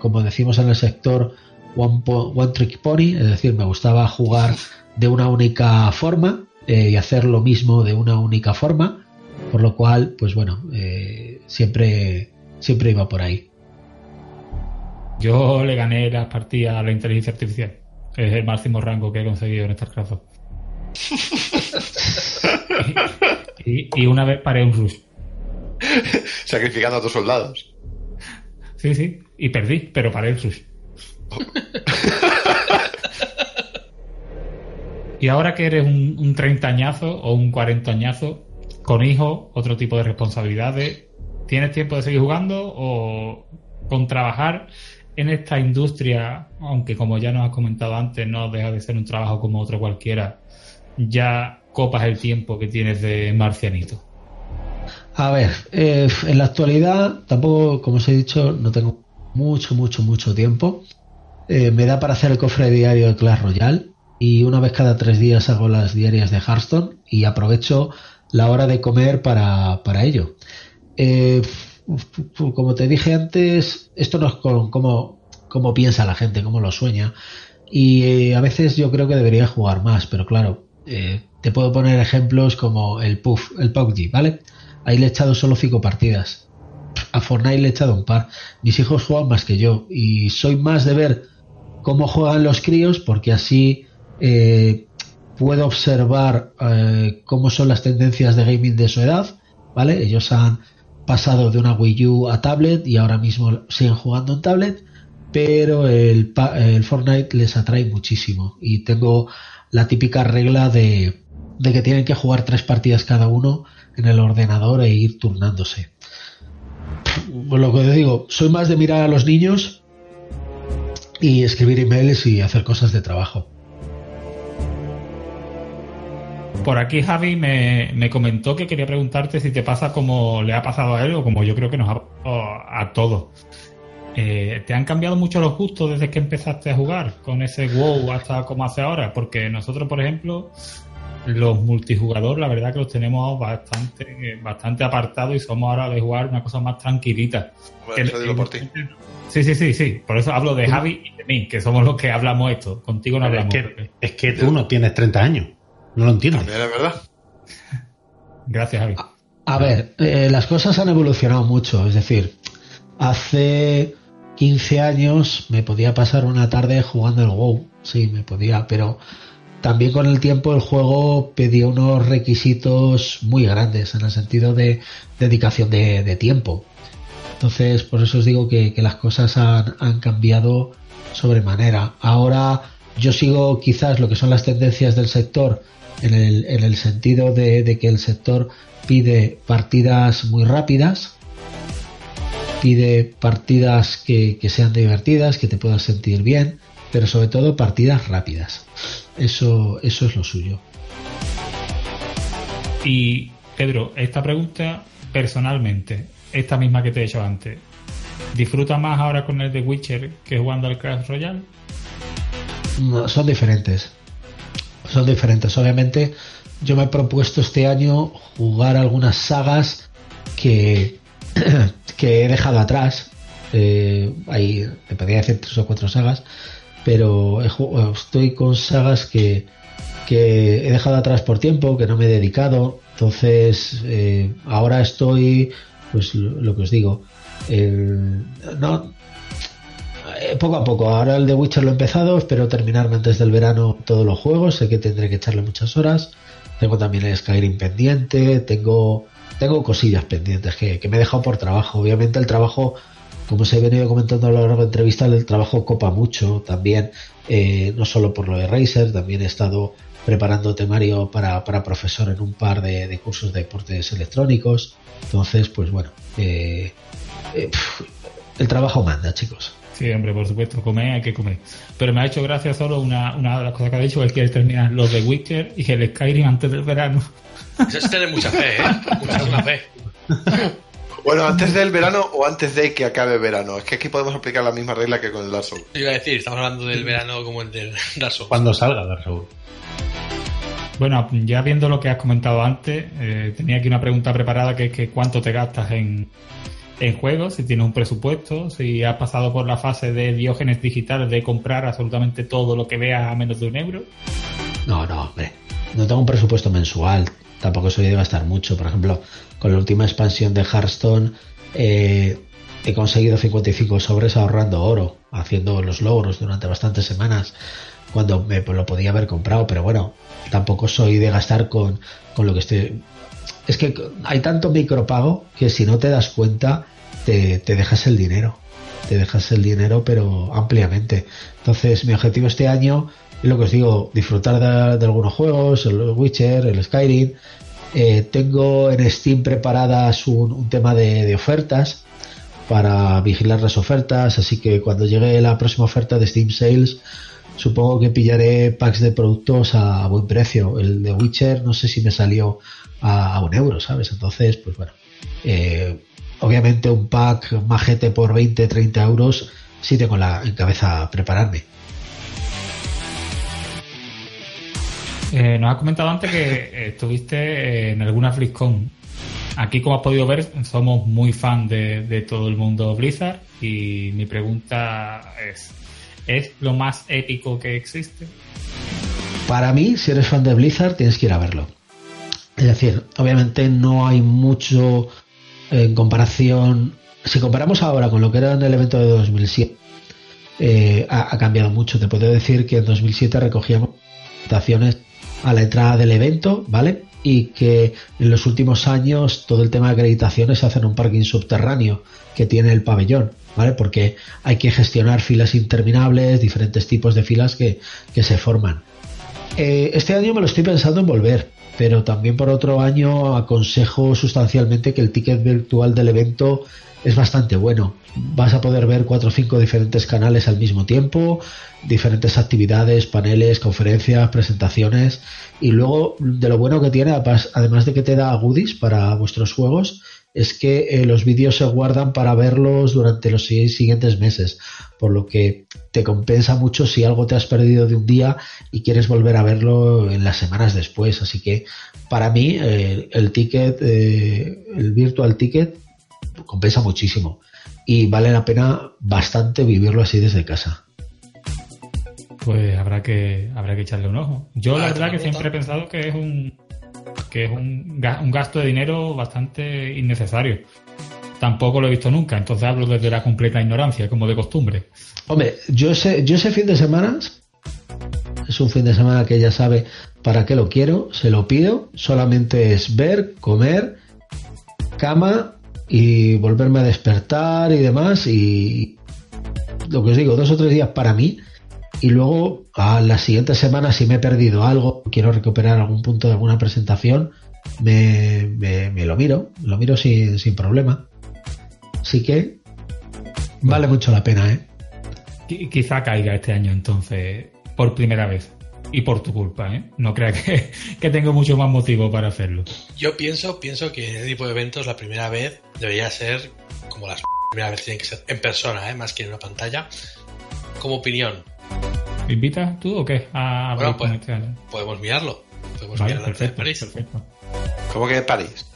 como decimos en el sector, one, po- one trick pony, es decir, me gustaba jugar de una única forma eh, y hacer lo mismo de una única forma, por lo cual, pues bueno, eh, siempre, siempre iba por ahí. Yo le gané las partidas a la inteligencia artificial, que es el máximo rango que he conseguido en StarCraft 2. y, y una vez paré un rush. Sacrificando a tus soldados. Sí, sí, y perdí, pero paré el rush. Y ahora que eres un, un treintañazo o un cuarentañazo, con hijos, otro tipo de responsabilidades, ¿tienes tiempo de seguir jugando o con trabajar en esta industria, aunque como ya nos has comentado antes, no deja de ser un trabajo como otro cualquiera, ya copas el tiempo que tienes de marcianito? A ver, eh, en la actualidad tampoco, como os he dicho, no tengo mucho, mucho, mucho tiempo. Eh, me da para hacer el cofre diario de Clash Royale y una vez cada tres días hago las diarias de Hearthstone y aprovecho la hora de comer para, para ello. Eh, como te dije antes, esto no es con cómo, cómo piensa la gente, cómo lo sueña. Y eh, a veces yo creo que debería jugar más, pero claro, te puedo poner ejemplos como el Puff, el PUBG, ¿vale? Ahí le he echado solo cinco partidas. A Fortnite le he echado un par. Mis hijos juegan más que yo y soy más de ver cómo juegan los críos porque así eh, puedo observar eh, cómo son las tendencias de gaming de su edad, ¿vale? Ellos han pasado de una Wii U a tablet y ahora mismo siguen jugando en tablet, pero el, Fortnite les atrae muchísimo y tengo la típica regla de, que tienen que jugar tres partidas cada uno en el ordenador e ir turnándose. Pues lo que digo, soy más de mirar a los niños y escribir emails y hacer cosas de trabajo. Por aquí Javi me, me comentó que quería preguntarte si te pasa como le ha pasado a él o como yo creo que nos ha pasado a todos. Eh, ¿Te han cambiado mucho los gustos desde que empezaste a jugar con ese WoW hasta como hace ahora? Porque nosotros, por ejemplo, los multijugador, la verdad que los tenemos bastante, bastante apartados y somos ahora de jugar una cosa más tranquilita. Bueno, eso digo por ti. Sí, sí, sí, sí. Por eso hablo de Javi y de mí, que somos los que hablamos esto. Contigo no Pero es, hablamos. que, es que tú no tienes 30 años. No lo entiendo. También es verdad. Gracias, Javi. A ver, eh, las cosas han evolucionado mucho. Es decir, hace 15 años me podía pasar una tarde jugando el WoW. Sí, me podía, pero también con el tiempo el juego pedía unos requisitos muy grandes en el sentido de dedicación de, tiempo. Entonces, por eso os digo que, las cosas han, cambiado sobremanera. Ahora yo sigo quizás lo que son las tendencias del sector en el, en el sentido de, que el sector pide partidas muy rápidas, pide partidas que sean divertidas, que te puedas sentir bien, pero sobre todo partidas rápidas. Eso, eso es lo suyo. Y Pedro, esta pregunta personalmente, esta misma que te he hecho antes, ¿disfruta más ahora con el de Witcher que jugando al Crash Royale? No, son diferentes. Son diferentes. Obviamente, yo me he propuesto este año jugar algunas sagas que, que he dejado atrás. Eh, ahí te podría decir tres o cuatro sagas pero estoy con sagas que, que, he dejado atrás por tiempo, que no me he dedicado. Entonces, eh, ahora estoy, pues lo, que os digo, no, eh, poco a poco. Ahora el de Witcher lo he empezado, espero terminarme antes del verano todos los juegos. Sé que tendré que echarle muchas horas. Tengo también el Skyrim pendiente, tengo, tengo cosillas pendientes que, que me he dejado por trabajo. Obviamente el trabajo como se ha venido comentando a lo largo de entrevistas, el trabajo copa mucho también, eh, no solo por lo de Racer, también he estado preparando temario para, profesor en un par de, cursos de deportes electrónicos. Entonces, pues bueno, eh, eh, el trabajo manda, chicos. Sí, hombre, por supuesto, comer hay que comer. Pero me ha hecho gracia solo una, una de las cosas que ha dicho, que quiere terminar los de Witcher y el Skyrim antes del verano. Eso es tener mucha fe, ¿eh? Mucha fe. Bueno, antes del verano o antes de que acabe el verano. Es que aquí podemos aplicar la misma regla que con el Dark Souls. Iba a decir, estamos hablando del verano como el del Dark Souls. Cuando salga Dark Souls. Bueno, ya viendo lo que has comentado antes, eh, tenía aquí una pregunta preparada que es que cuánto te gastas en, en juegos, si tienes un presupuesto, si has pasado por la fase de diógenes digitales de comprar absolutamente todo lo que veas a menos de un euro. No, no, hombre. No tengo un presupuesto mensual. Tampoco soy de gastar mucho. Por ejemplo, con la última expansión de Hearthstone eh, he conseguido 55 sobres ahorrando oro, haciendo los logros durante bastantes semanas cuando me lo podía haber comprado, pero bueno, tampoco soy de gastar con, con lo que estoy... Es que hay tanto micropago que si no te das cuenta te, te dejas el dinero, te dejas el dinero pero ampliamente. Entonces mi objetivo este año es lo que os digo, disfrutar de, algunos juegos, el Witcher, el Skyrim, eh, tengo en Steam preparadas un, tema de, ofertas para vigilar las ofertas, así que cuando llegue la próxima oferta de Steam Sales, supongo que pillaré packs de productos a, buen precio. El de Witcher no sé si me salió a, un euro, ¿sabes? Entonces, pues bueno, eh, obviamente un pack majete por 20, 30 euros, sí tengo la, en cabeza prepararme. Eh, nos has comentado antes que eh, estuviste en alguna BlizzCon. Aquí, como has podido ver, somos muy fan de, todo el mundo Blizzard y mi pregunta es, ¿es lo más épico que existe? Para mí, si eres fan de Blizzard, tienes que ir a verlo. Es decir, obviamente no hay mucho en comparación. Si comparamos ahora con lo que era en el evento de 2007, eh, ha, ha, cambiado mucho. Te puedo decir que en 2007 recogíamos presentaciones a la entrada del evento, ¿vale? Y que en los últimos años todo el tema de acreditaciones se hace en un parking subterráneo que tiene el pabellón, ¿vale? Porque hay que gestionar filas interminables, diferentes tipos de filas que, se forman. Eh, este año me lo estoy pensando en volver, pero también por otro año aconsejo sustancialmente que el ticket virtual del evento es bastante bueno. Vas a poder ver cuatro o cinco diferentes canales al mismo tiempo, diferentes actividades, paneles, conferencias, presentaciones y luego de lo bueno que tiene, además de que te da goodies para vuestros juegos, es que eh, los vídeos se guardan para verlos durante los siguientes meses, por lo que te compensa mucho si algo te has perdido de un día y quieres volver a verlo en las semanas después. Así que para mí eh, el ticket, eh, el virtual ticket, compensa muchísimo y vale la pena bastante vivirlo así desde casa. Pues habrá que habrá que echarle un ojo. Yo la verdad que siempre he pensado que es un que es un, gasto de dinero bastante innecesario. Tampoco lo he visto nunca, entonces hablo desde la completa ignorancia, como de costumbre. Hombre, yo ese, yo ese fin de semana, Es un fin de semana que ella sabe para qué lo quiero, se lo pido, solamente es ver, comer, cama y volverme a despertar y demás y lo que os digo, dos o tres días para mí y luego a la siguiente semana si me he perdido algo, quiero recuperar algún punto de alguna presentación, me, me, me lo miro, lo miro sin, sin problema. Así que vale mucho la pena, ¿eh? Qui- Quizá caiga este año entonces por primera vez. Y por tu culpa, ¿eh? No crea que, que tengo mucho más motivo para hacerlo. Yo pienso, pienso que en este tipo de eventos la primera vez debería ser como las primera vez tienen que ser en persona, ¿eh? más que en una pantalla. Como opinión, ¿Me invitas tú o qué? A Bueno, pues, podemos mirarlo. Podemos Vale, mirar de París. perfecto. ¿Cómo que en París?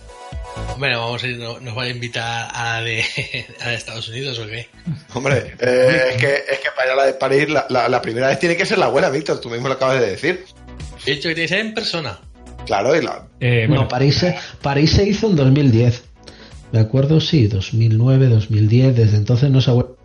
Bueno, vamos a ir, no- nos van a invitar a la de, a la de Estados Unidos o qué. Hombre, eh, es, que, es que para ir a la de París la, la- la primera vez tiene que ser la buena, Víctor. Tú mismo lo acabas de decir. He dicho que tiene que ser en persona. Claro, y la, Eh, bueno, No, París se, París se hizo en 2010. Me acuerdo, sí, 2009, 2010. Desde entonces no se ha vuelto.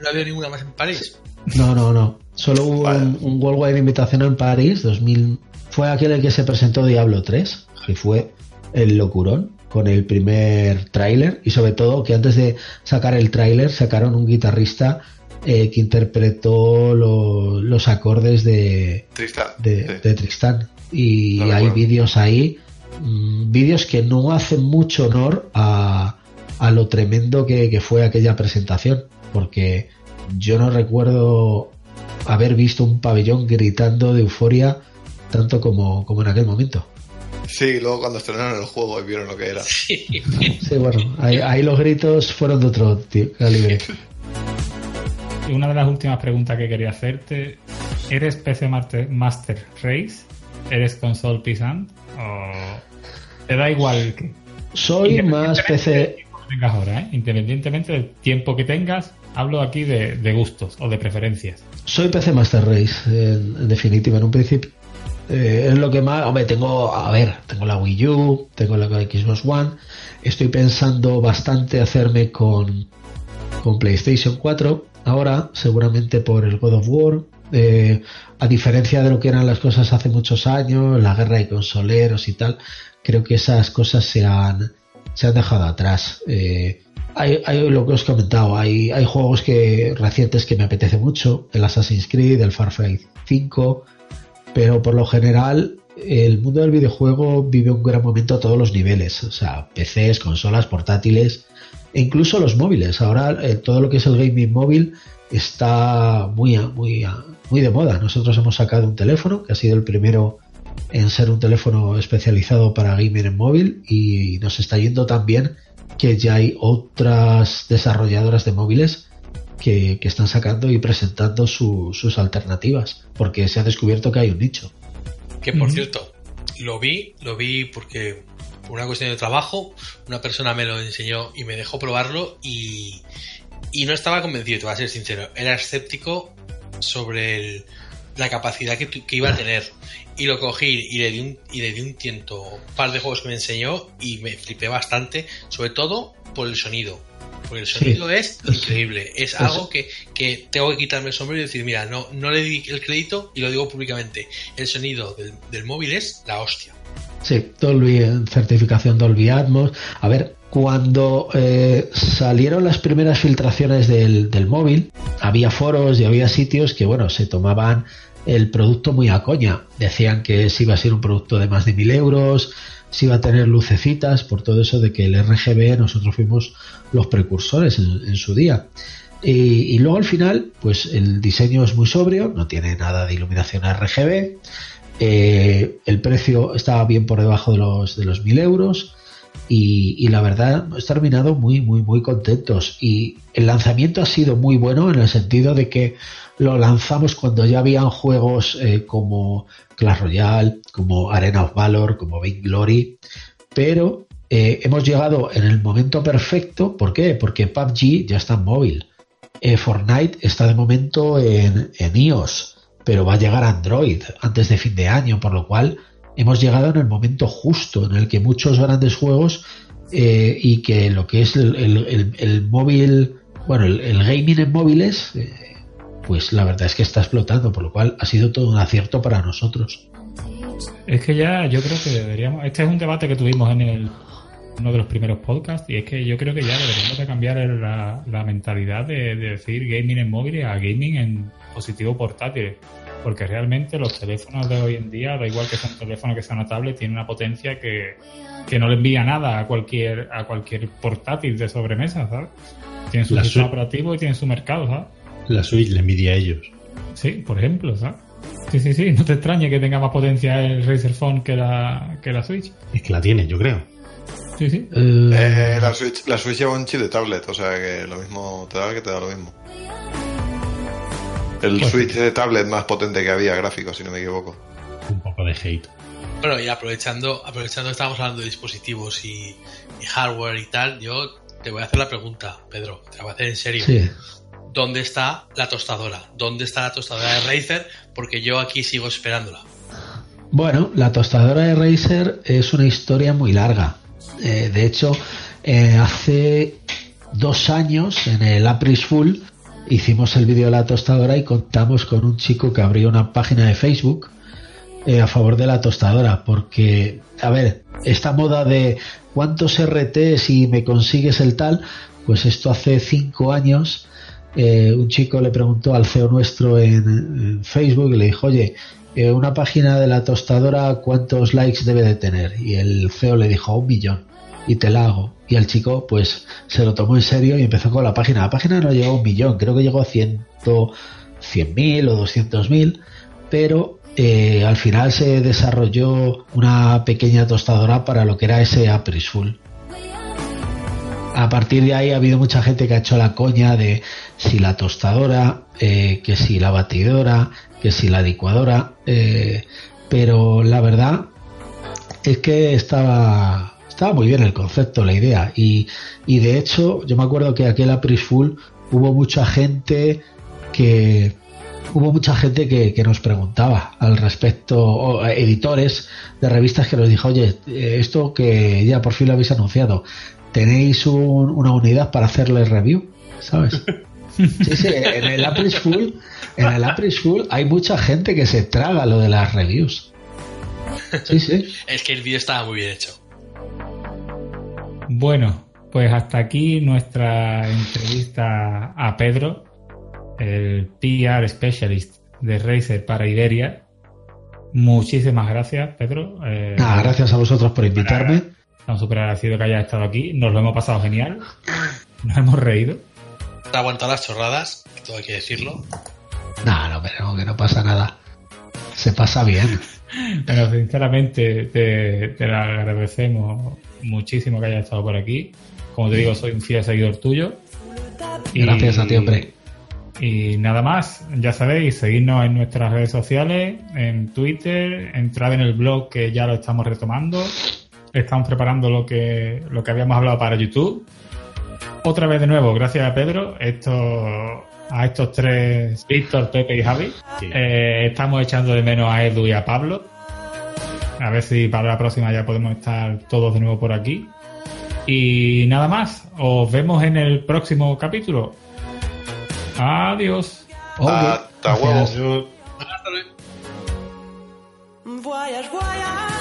No había ninguna más en París. No, no, no. Solo hubo Vale. un, un Worldwide Invitational en París. 2000. Fue aquel en el que se presentó Diablo 3, que fue el locurón con el primer tráiler y sobre todo que antes de sacar el tráiler sacaron un guitarrista eh, que interpretó lo- los acordes de, Tristán. de, Sí. de Tristán. Y No hay vídeos ahí, mm, vídeos que no hacen mucho honor a, a lo tremendo que, que fue aquella presentación, porque yo no recuerdo haber visto un pabellón gritando de euforia tanto como, como en aquel momento. Sí, luego cuando estrenaron el juego y vieron lo que era. Sí, bueno, ahí, ahí los gritos fueron de otro ti- calibre. y una de las últimas preguntas que quería hacerte. ¿Eres PC Master, Race? ¿Eres console pisant? ¿O te da igual que Soy más PC, tengas ahora, ¿eh? Independientemente del tiempo que tengas, hablo aquí de, gustos o de preferencias. Soy PC Master Race, en, en definitiva, en un principio. Eh, es lo que más. Hombre, tengo. A ver, tengo la Wii U, tengo la Xbox One. Estoy pensando bastante hacerme con, con PlayStation 4. Ahora, seguramente por el God of War. Eh, a diferencia de lo que eran las cosas hace muchos años, la guerra de consoleros y tal, creo que esas cosas se han, se han dejado atrás. Eh, hay, lo que os he comentado, hay, hay juegos que recientes que me apetece mucho, el Assassin's Creed, el Far Cry 5, pero por lo general el mundo del videojuego vive un gran momento a todos los niveles, o sea, PCs, consolas, portátiles e incluso los móviles. Ahora eh, todo lo que es el gaming móvil está muy, muy, muy de moda. Nosotros hemos sacado un teléfono que ha sido el primero en ser un teléfono especializado para gaming en móvil y nos está yendo tan bien que ya hay otras desarrolladoras de móviles que, que están sacando y presentando su- sus alternativas porque se ha descubierto que hay un nicho. Que por cierto, lo vi, lo vi porque por una cuestión de trabajo, una persona me lo enseñó y me dejó probarlo y, y no estaba convencido, te voy a ser sincero. Era escéptico sobre el- la capacidad que, que iba a tener. Y lo cogí y le di un, y le di un tiento, un par de juegos que me enseñó y me flipé bastante, sobre todo por el sonido. Porque el Sí. sonido es increíble. Es Sí. algo que, que tengo que quitarme el sombrero y decir, mira, no, no le di el crédito y lo digo públicamente. El sonido del, del móvil es la hostia. Sí, Dolby, eh, certificación Dolby Atmos. A ver, cuando eh, salieron las primeras filtraciones del, del móvil, había foros y había sitios que, bueno, se tomaban el producto muy a coña. Decían que si iba a ser un producto de más de mil euros, si iba a tener lucecitas, por todo eso de que el RGB nosotros fuimos los precursores en, su día. Y, luego al final, pues el diseño es muy sobrio, no tiene nada de iluminación RGB. Eh, el precio estaba bien por debajo de los, de los mil euros. Y, la verdad, hemos terminado muy, muy, muy contentos. Y el lanzamiento ha sido muy bueno en el sentido de que lo lanzamos cuando ya habían juegos eh, como Clash Royale, como Arena of Valor, como Big Glory. Pero eh, hemos llegado en el momento perfecto. ¿Por qué? Porque PUBG ya está en móvil. Eh, Fortnite está de momento en, en iOS, pero va a llegar a Android antes de fin de año, por lo cual hemos llegado en el momento justo en el que muchos grandes juegos eh, y que lo que es el, el- el- el móvil, bueno, el, el gaming en móviles, eh, pues la verdad es que está explotando, por lo cual ha sido todo un acierto para nosotros. Es que ya yo creo que deberíamos. Este es un debate que tuvimos en el uno de los primeros podcasts y es que yo creo que ya deberíamos de cambiar el- la, la mentalidad de, de decir gaming en móviles a gaming en positivo portátil. Porque realmente los teléfonos de hoy en día, da igual que sea un teléfono que sea una tablet, tienen una potencia que, que no le envía nada a cualquier a cualquier portátil de sobremesa, ¿sabes? Tienen su La sistema operativo y tienen su mercado, ¿sabes? La Switch le envidia a ellos. Sí, por ejemplo, ¿sabes? Sí, sí, sí, no te extrañe que tenga más potencia el Razer Phone que la, que la Switch. Es que la tiene, yo creo. Sí, sí. Eh, Eh, la, Switch, la Switch lleva un chip de tablet, o sea que lo mismo te da que te da lo mismo. El Pues- Switch de tablet más potente que había, gráfico, si no me equivoco. Un poco de hate. Bueno, y aprovechando, aprovechando que estamos hablando de dispositivos y, y hardware y tal, yo te voy a hacer la pregunta, Pedro, te la voy a hacer en serio. sí. ¿Dónde está la tostadora? ¿Dónde está la tostadora de Razer? Porque yo aquí sigo esperándola. Bueno, la tostadora de Razer es una historia muy larga. Eh, de hecho, eh, hace dos años en el April Full hicimos el vídeo de la tostadora y contamos con un chico que abrió una página de Facebook eh, a favor de la tostadora. Porque, a ver, esta moda de cuántos RT si me consigues el tal, pues esto hace cinco años. eh, un chico le preguntó al CEO nuestro en, Facebook y le dijo, oye, eh, una página de la tostadora, ¿cuántos likes debe de tener? Y el CEO le dijo, un millón, y te la hago. Y el chico, pues, se lo tomó en serio y empezó con la página. La página no llegó a un millón, creo que llegó a ciento, cien mil o doscientos mil, pero eh, al final se desarrolló una pequeña tostadora para lo que era ese Apris Full. A partir de ahí ha habido mucha gente que ha hecho la coña de si la tostadora, eh, que si la batidora, que si la licuadora, eh, pero la verdad es que estaba, estaba muy bien el concepto, la idea, y, y de hecho yo me acuerdo que aquel Apris Full hubo mucha gente que hubo mucha gente que, que nos preguntaba al respecto, o, eh, editores de revistas que nos dijo, oye, eh, esto que ya por fin lo habéis anunciado, tenéis un- una unidad para hacerle review, ¿sabes? Sí, sí, en el Apris Full, en el Apris Full hay mucha gente que se traga lo de las reviews. Sí, sí. Es que el vídeo estaba muy bien hecho. Bueno, pues hasta aquí nuestra entrevista a Pedro, el PR Specialist de Razer para Iberia. Muchísimas gracias, Pedro. Eh, Nada, gracias a vosotros por invitarme. Estamos súper agradecidos que hayas estado aquí. Nos lo hemos pasado genial. Nos hemos reído. Te ha aguantado las chorradas, que todo hay que decirlo. No, no, pero que no pasa nada. Se pasa bien. Pero sinceramente te, te lo agradecemos muchísimo que hayas estado por aquí. Como te digo, soy un fiel seguidor tuyo. Y- Gracias a ti, hombre. Y nada más, ya sabéis, seguidnos en nuestras redes sociales, en Twitter, entrad en el blog que ya lo estamos retomando. Estamos preparando lo que, lo que habíamos hablado para YouTube. Otra vez de nuevo, gracias a Pedro, esto, a estos tres, Víctor, Pepe y Javi. Sí. Eh, estamos echando de menos a Edu y a Pablo. A ver si para la próxima ya podemos estar todos de nuevo por aquí. Y nada más, os vemos en el próximo capítulo. Adiós. Hasta luego. Voyage, voyage.